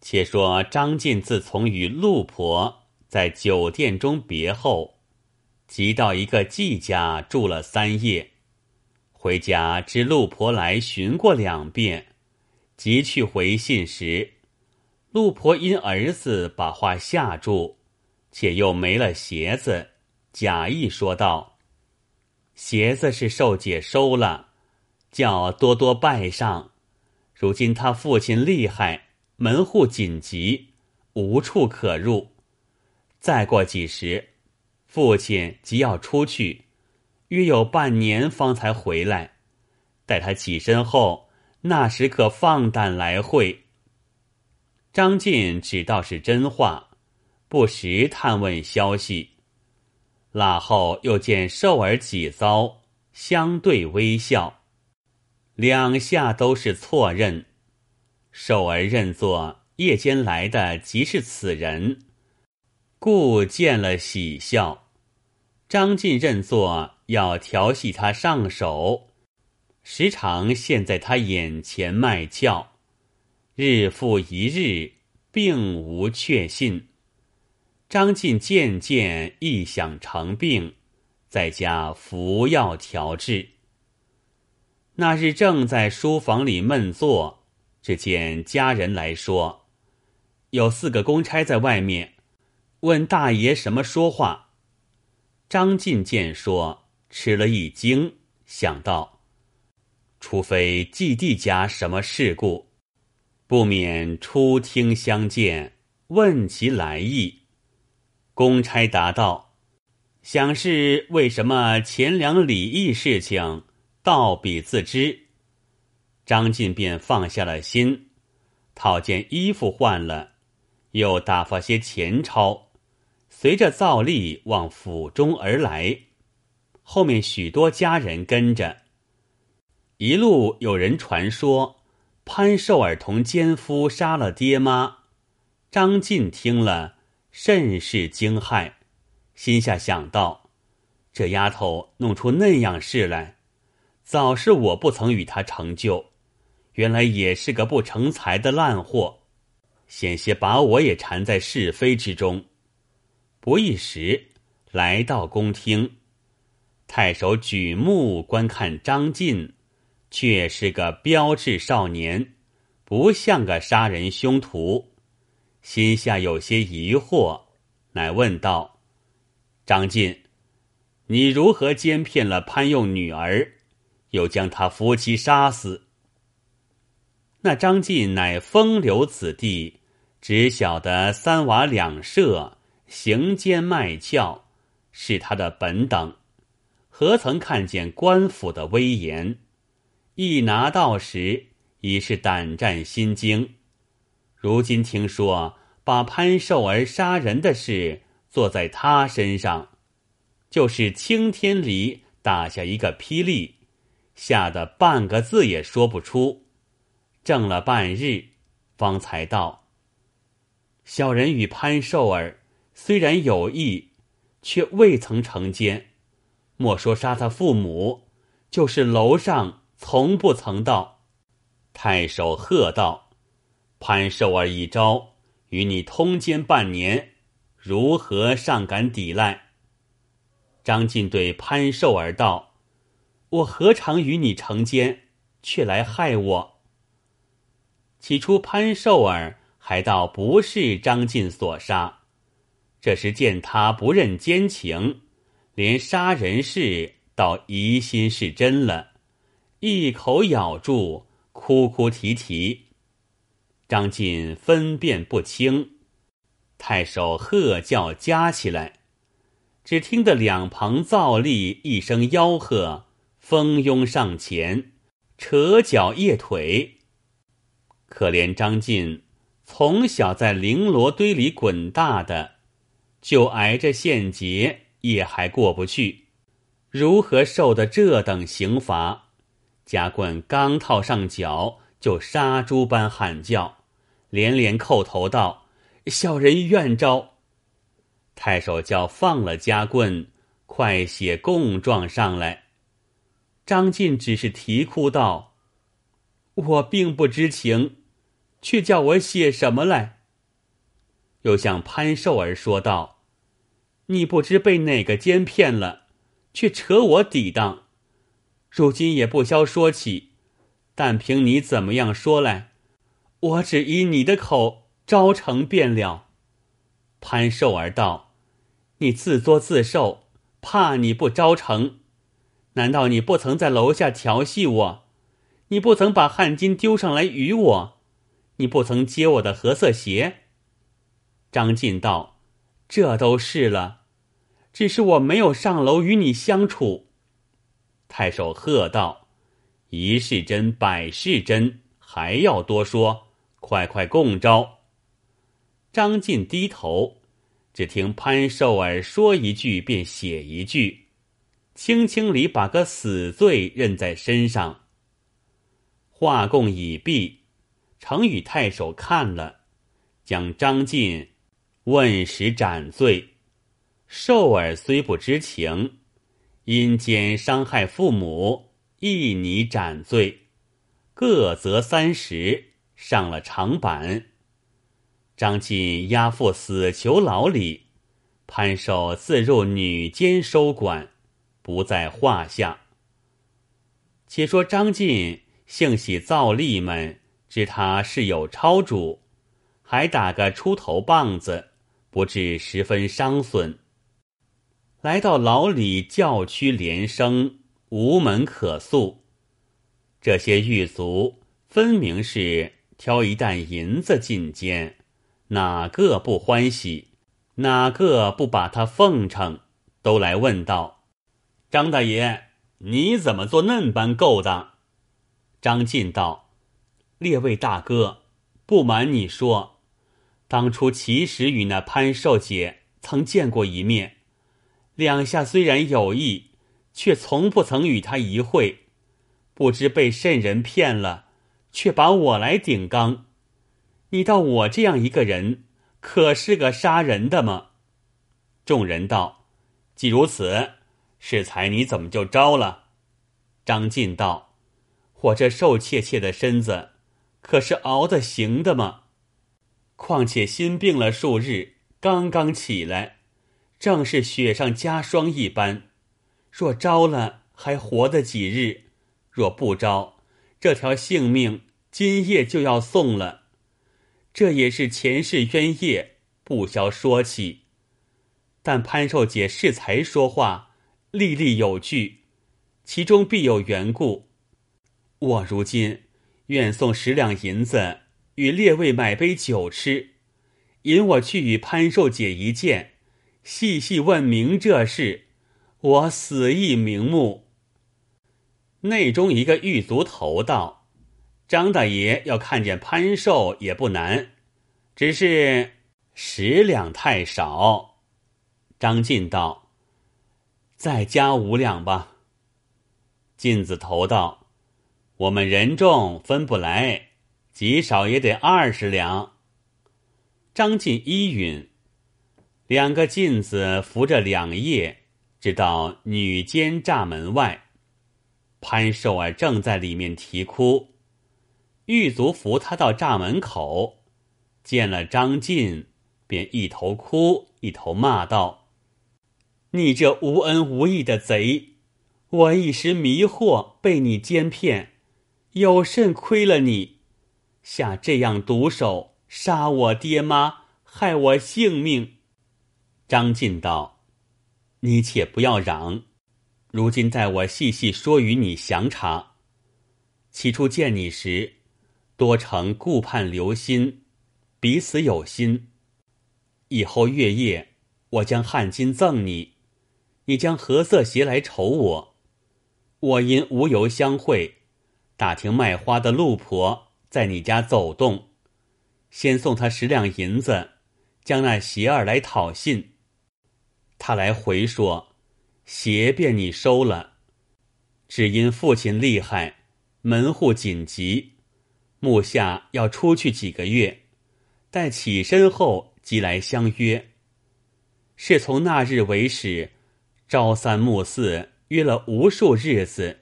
且说张晋自从与陆婆在酒店中别后，即到一个季家住了三夜。回家知陆婆来寻过两遍，即去回信时，陆婆因儿子把话吓住，且又没了鞋子，假意说道：“鞋子是寿姐收了，叫多多拜上。如今他父亲厉害。”门户紧急，无处可入。再过几时，父亲即要出去，约有半年方才回来。待他起身后，那时可放胆来会。张晋只道是真话，不时探问消息。腊后又见寿儿几遭，相对微笑，两下都是错认。寿儿认作夜间来的即是此人，故见了喜笑。张晋认作要调戏他上手，时常现在他眼前卖俏，日复一日，并无确信。张晋渐渐臆想成病，在家服药调治。那日正在书房里闷坐。只见家人来说，有四个公差在外面，问大爷什么说话。张进见说，吃了一惊，想到，除非季弟家什么事故，不免出听相见，问其来意。公差答道：“想是为什么钱粮礼义事情，道比自知。”张进便放下了心，套件衣服换了，又打发些钱钞，随着灶吏往府中而来。后面许多家人跟着，一路有人传说潘寿儿同奸夫杀了爹妈。张进听了甚是惊骇，心下想到：这丫头弄出那样事来，早是我不曾与她成就。原来也是个不成才的烂货，险些把我也缠在是非之中。不一时，来到宫厅，太守举目观看张晋，却是个标致少年，不像个杀人凶徒，心下有些疑惑，乃问道：“张晋，你如何奸骗了潘用女儿，又将他夫妻杀死？”那张晋乃风流子弟，只晓得三娃两舍，行奸卖俏，是他的本等，何曾看见官府的威严？一拿到时，已是胆战心惊。如今听说把潘寿儿杀人的事做在他身上，就是青天里打下一个霹雳，吓得半个字也说不出。怔了半日，方才道：“小人与潘寿儿虽然有意，却未曾成奸。莫说杀他父母，就是楼上从不曾到。”太守喝道：“潘寿儿一招，与你通奸半年，如何尚敢抵赖？”张晋对潘寿儿道：“我何尝与你成奸，却来害我？”起初潘寿儿还道不是张晋所杀，这时见他不认奸情，连杀人事倒疑心是真了，一口咬住，哭哭啼啼。张晋分辨不清，太守喝叫加起来，只听得两旁造吏一声吆喝，蜂拥上前，扯脚曳腿。可怜张晋，从小在绫罗堆里滚大的，就挨着县节也还过不去，如何受得这等刑罚？夹棍刚套上脚，就杀猪般喊叫，连连叩头道：“小人愿招。”太守叫放了夹棍，快写供状上来。张晋只是啼哭道：“我并不知情。”却叫我写什么来？”又向潘寿儿说道：“你不知被哪个奸骗了，却扯我抵当，如今也不消说起。但凭你怎么样说来，我只依你的口招成便了。”潘寿儿道：“你自作自受，怕你不招成？难道你不曾在楼下调戏我？你不曾把汗巾丢上来与我？你不曾接我的褐色鞋？”张晋道：“这都是了，只是我没有上楼与你相处。”太守喝道：“一是真，百是真，还要多说？快快供招！”张进低头，只听潘寿儿说一句便写一句，轻轻里把个死罪认在身上。话供已毕，程与太守看了，将张进问时斩罪。寿儿虽不知情，因奸伤害父母，亦拟斩罪，各责三十，上了长板。张进押赴死囚牢里，潘寿自入女监收管，不在话下。且说张进幸喜造吏们知他是有超主，还打个出头棒子，不至十分伤损。来到牢里，叫屈连声，无门可诉。这些狱卒分明是挑一担银子进监。哪个不欢喜？哪个不把他奉承？都来问道：“张大爷，你怎么做嫩般勾当？”张进道：“列位大哥，不瞒你说，当初其实与那潘寿姐曾见过一面，两下虽然有意，却从不曾与他一会。不知被甚人骗了，却把我来顶缸。”你道我这样一个人，可是个杀人的吗？众人道：“既如此，适才你怎么就招了？”张进道：“我这瘦怯怯的身子，可是熬得行的吗？况且心病了数日，刚刚起来，正是雪上加霜一般。若招了，还活得几日；若不招，这条性命今夜就要送了。”这也是前世冤业，不消说起。但潘寿姐适才说话，历历有据，其中必有缘故。我如今愿送十两银子与列位买杯酒吃，引我去与潘寿姐一见，细细问明这事，我死亦瞑目。内中一个狱卒头道。张大爷要看见潘寿也不难，只是十两太少。张进道：“再加五两吧。”进子头道：“我们人众分不来，极少也得二十两。”张进依允，两个进子扶着两叶，直到女监栅门外。潘寿儿正在里面啼哭。狱卒扶他到栅门口，见了张进，便一头哭一头骂道：“你这无恩无义的贼！我一时迷惑，被你奸骗，有甚亏了你？下这样毒手，杀我爹妈，害我性命！”张进道：“你且不要嚷，如今待我细细说与你详查。起初见你时。”多成顾盼留心，彼此有心。以后月夜，我将汗巾赠你，你将何色鞋来酬我。我因无由相会，打听卖花的路婆在你家走动，先送他十两银子，将那鞋儿来讨信。他来回说，鞋便你收了，只因父亲厉害，门户紧急。目下要出去几个月，待起身后即来相约。是从那日为始，朝三暮四约了无数日子，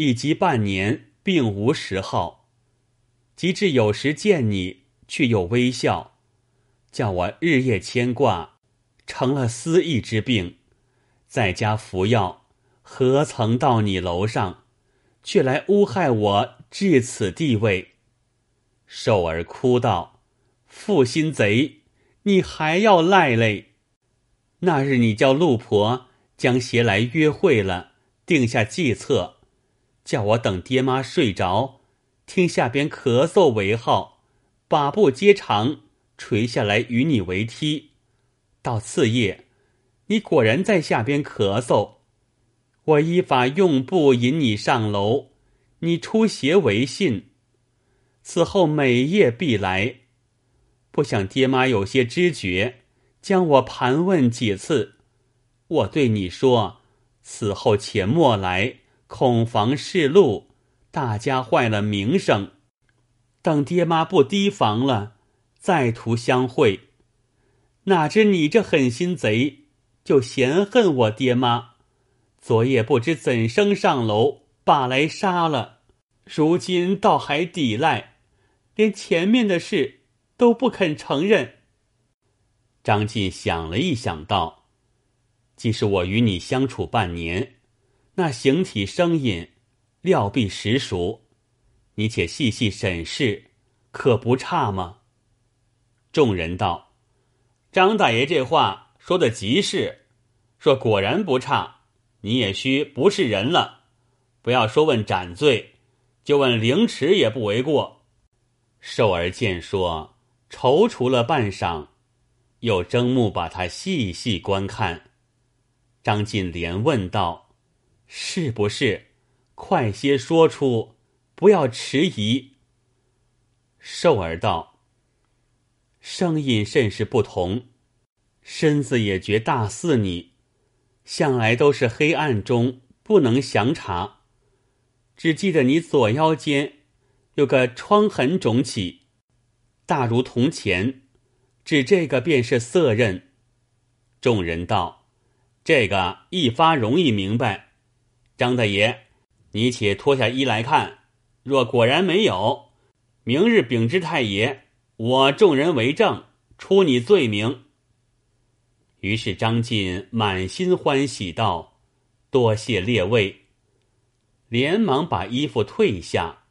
以及半年并无时号。及至有时见你，却又微笑，叫我日夜牵挂，成了思意之病。在家服药，何曾到你楼上，却来诬害我至此地位？寿儿哭道：“负心贼，你还要赖嘞？那日你叫陆婆将鞋来约会了，定下计策，叫我等爹妈睡着，听下边咳嗽为号，把布接长，垂下来与你为梯。到次夜。”你果然在下边咳嗽，我依法用布引你上楼，你出邪为信。此后每夜必来，不想爹妈有些知觉，将我盘问几次。我对你说，此后且莫来，恐防示路，大家坏了名声。等爹妈不提防了，再图相会。哪知你这狠心贼！就嫌恨我爹妈，昨夜不知怎生上楼，把来杀了。如今倒还抵赖，连前面的事都不肯承认。张晋想了一想，道：“既是我与你相处半年，那形体声音料必实熟，你且细细审视，可不差吗？”众人道：“张大爷这话。”说的极是，若果然不差，你也须不是人了。不要说问斩罪，就问凌迟也不为过。寿儿见说，踌躇了半晌，又睁目把他细细观看。张晋连问道：“是不是？快些说出，不要迟疑。”寿儿道：“声音甚是不同。”身子也觉大似你，向来都是黑暗中不能详查，只记得你左腰间有个疮痕肿起，大如铜钱，指这个便是色刃。众人道：“这个一发容易明白。”张大爷，你且脱下衣来看，若果然没有，明日禀知太爷，我众人为证，出你罪名。于是张晋满心欢喜道：“多谢列位。”连忙把衣服褪下。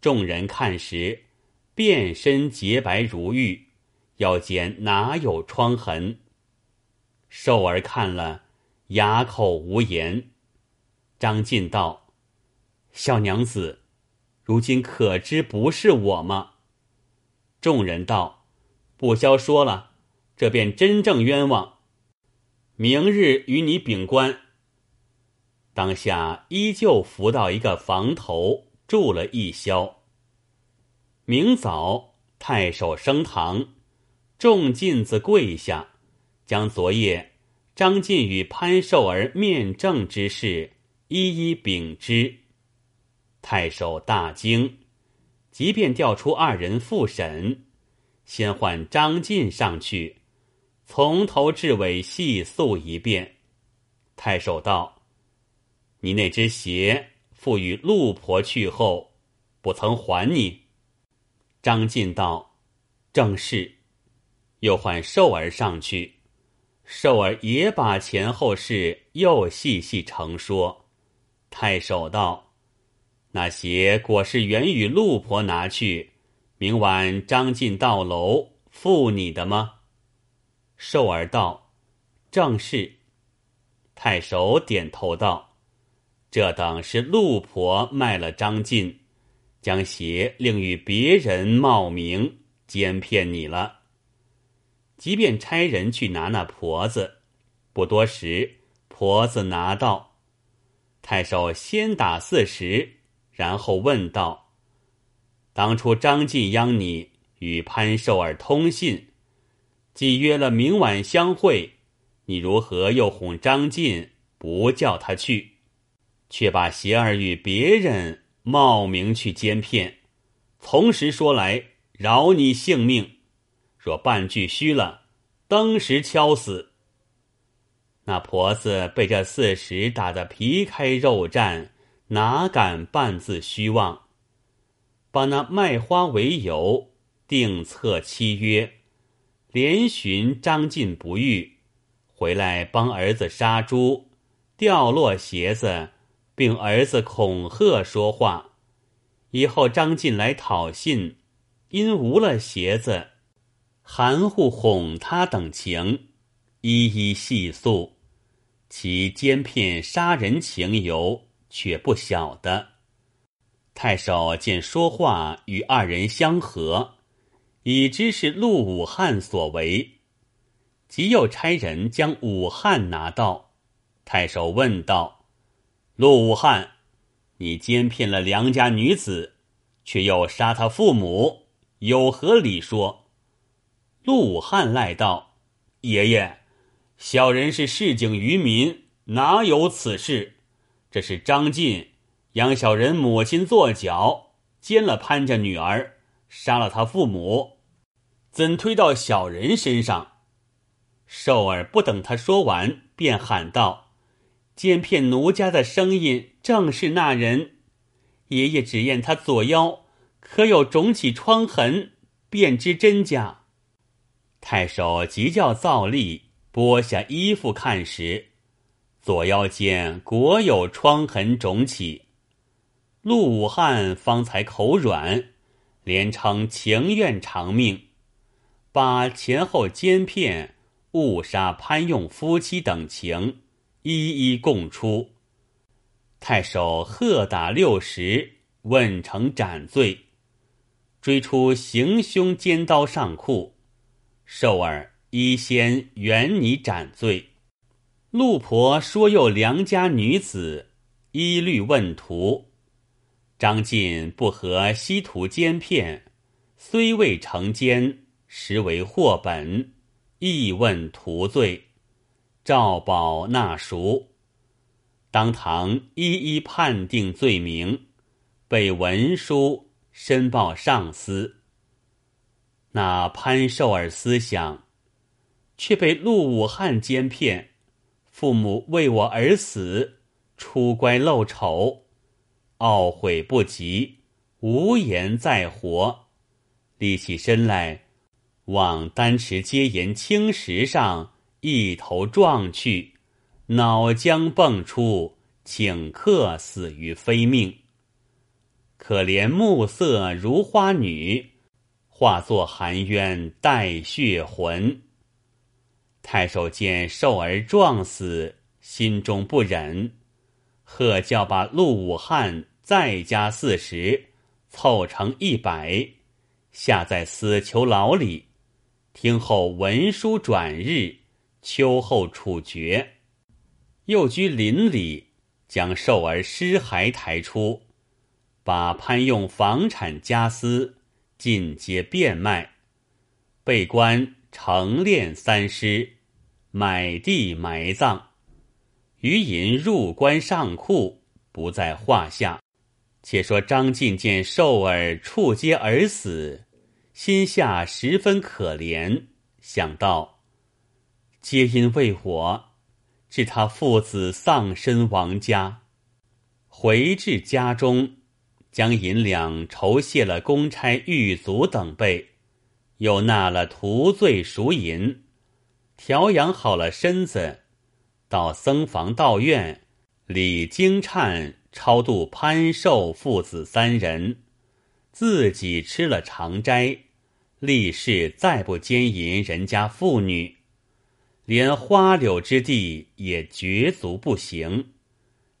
众人看时，遍身洁白如玉，腰间哪有疮痕？寿儿看了，哑口无言。张晋道：“小娘子，如今可知不是我吗？”众人道：“不消说了，这便真正冤枉。”明日与你禀官。当下依旧扶到一个房头住了一宵。明早太守升堂，众进子跪下，将昨夜张晋与潘寿儿面证之事一一禀知。太守大惊，即便调出二人复审，先唤张晋上去。从头至尾细诉一遍。太守道：“你那只鞋付与陆婆去后，不曾还你。”张晋道：“正是。”又唤寿儿上去，寿儿也把前后事又细细承说。太守道：“那鞋果是原与陆婆拿去，明晚张晋到楼付你的吗？”寿儿道：“正是。”太守点头道：“这等是陆婆卖了张晋，将鞋另与别人冒名奸骗你了。即便差人去拿那婆子，不多时，婆子拿到。太守先打四十，然后问道：‘当初张晋央你与潘寿儿通信。’”既约了明晚相会，你如何又哄张晋不叫他去，却把邪儿与别人冒名去奸骗？从实说来，饶你性命；若半句虚了，当时敲死。那婆子被这四十打得皮开肉绽，哪敢半字虚妄？把那卖花为由，定策期约，连寻张晋不遇，回来帮儿子杀猪，掉落鞋子，并儿子恐吓说话。以后张晋来讨信，因无了鞋子，含糊哄他等情，一一细诉，其奸骗杀人情由却不晓得。太守见说话与二人相合，已知是陆武汉所为，即又差人将武汉拿到。太守问道：“陆武汉。”你奸骗了良家女子，却又杀他父母，有何理说？陆武汉赖道：“爷爷，小人是市井渔民，哪有此事？这是张晋养小人母亲作脚，奸了潘家女儿，杀了他父母，怎推到小人身上？”寿儿不等他说完，便喊道。奸骗奴家的声音正是那人，爷爷只验他左腰可有肿起疮痕，便知真假。太守急叫造吏剥下衣服看时，左腰间果有疮痕肿起。陆武汉方才口软，连称情愿偿命，把前后奸骗、误杀潘用夫妻等情。一一供出，太守喝打六十，问成斩罪，追出行凶尖刀上库，寿儿依先原拟斩罪。陆婆说又良家女子，依律问徒。张晋不合西图奸骗，虽未成奸，实为祸本，亦问徒罪。赵宝纳赎，当堂一一判定罪名，备文书申报上司。那潘寿儿思想，却被陆武汉奸骗，父母为我而死，出乖露丑，懊悔不及，无颜再活。立起身来，往丹池阶岩青石上。一头撞去，脑浆迸出，顷刻死于非命。可怜暮色如花女，化作含冤带血魂。太守见寿儿撞死，心中不忍，喝叫把陆武汉再加四十，凑成一百，下在死囚牢里，听候文书转日。秋后处决，又居邻里，将寿儿尸骸抬出，把潘用房产家私尽皆变卖，被官成殓三尸，买地埋葬，余银入关上库，不在话下。且说张晋见寿儿触阶而死，心下十分可怜，想到。皆因为我，致他父子丧身亡家。回至家中，将银两酬谢了公差、狱卒等辈，又纳了徒罪赎银，调养好了身子，到僧房道院李经忏，超度潘寿父子三人，自己吃了长斋，立誓再不奸淫人家妇女。连花柳之地也绝足不行，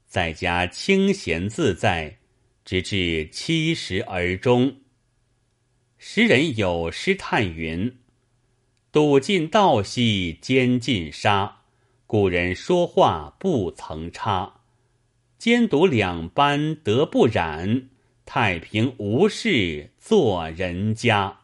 在家清闲自在，直至七十而终。时人有诗叹云：“赌尽道兮奸尽杀，古人说话不曾差。奸赌两般得不染，太平无事做人家。”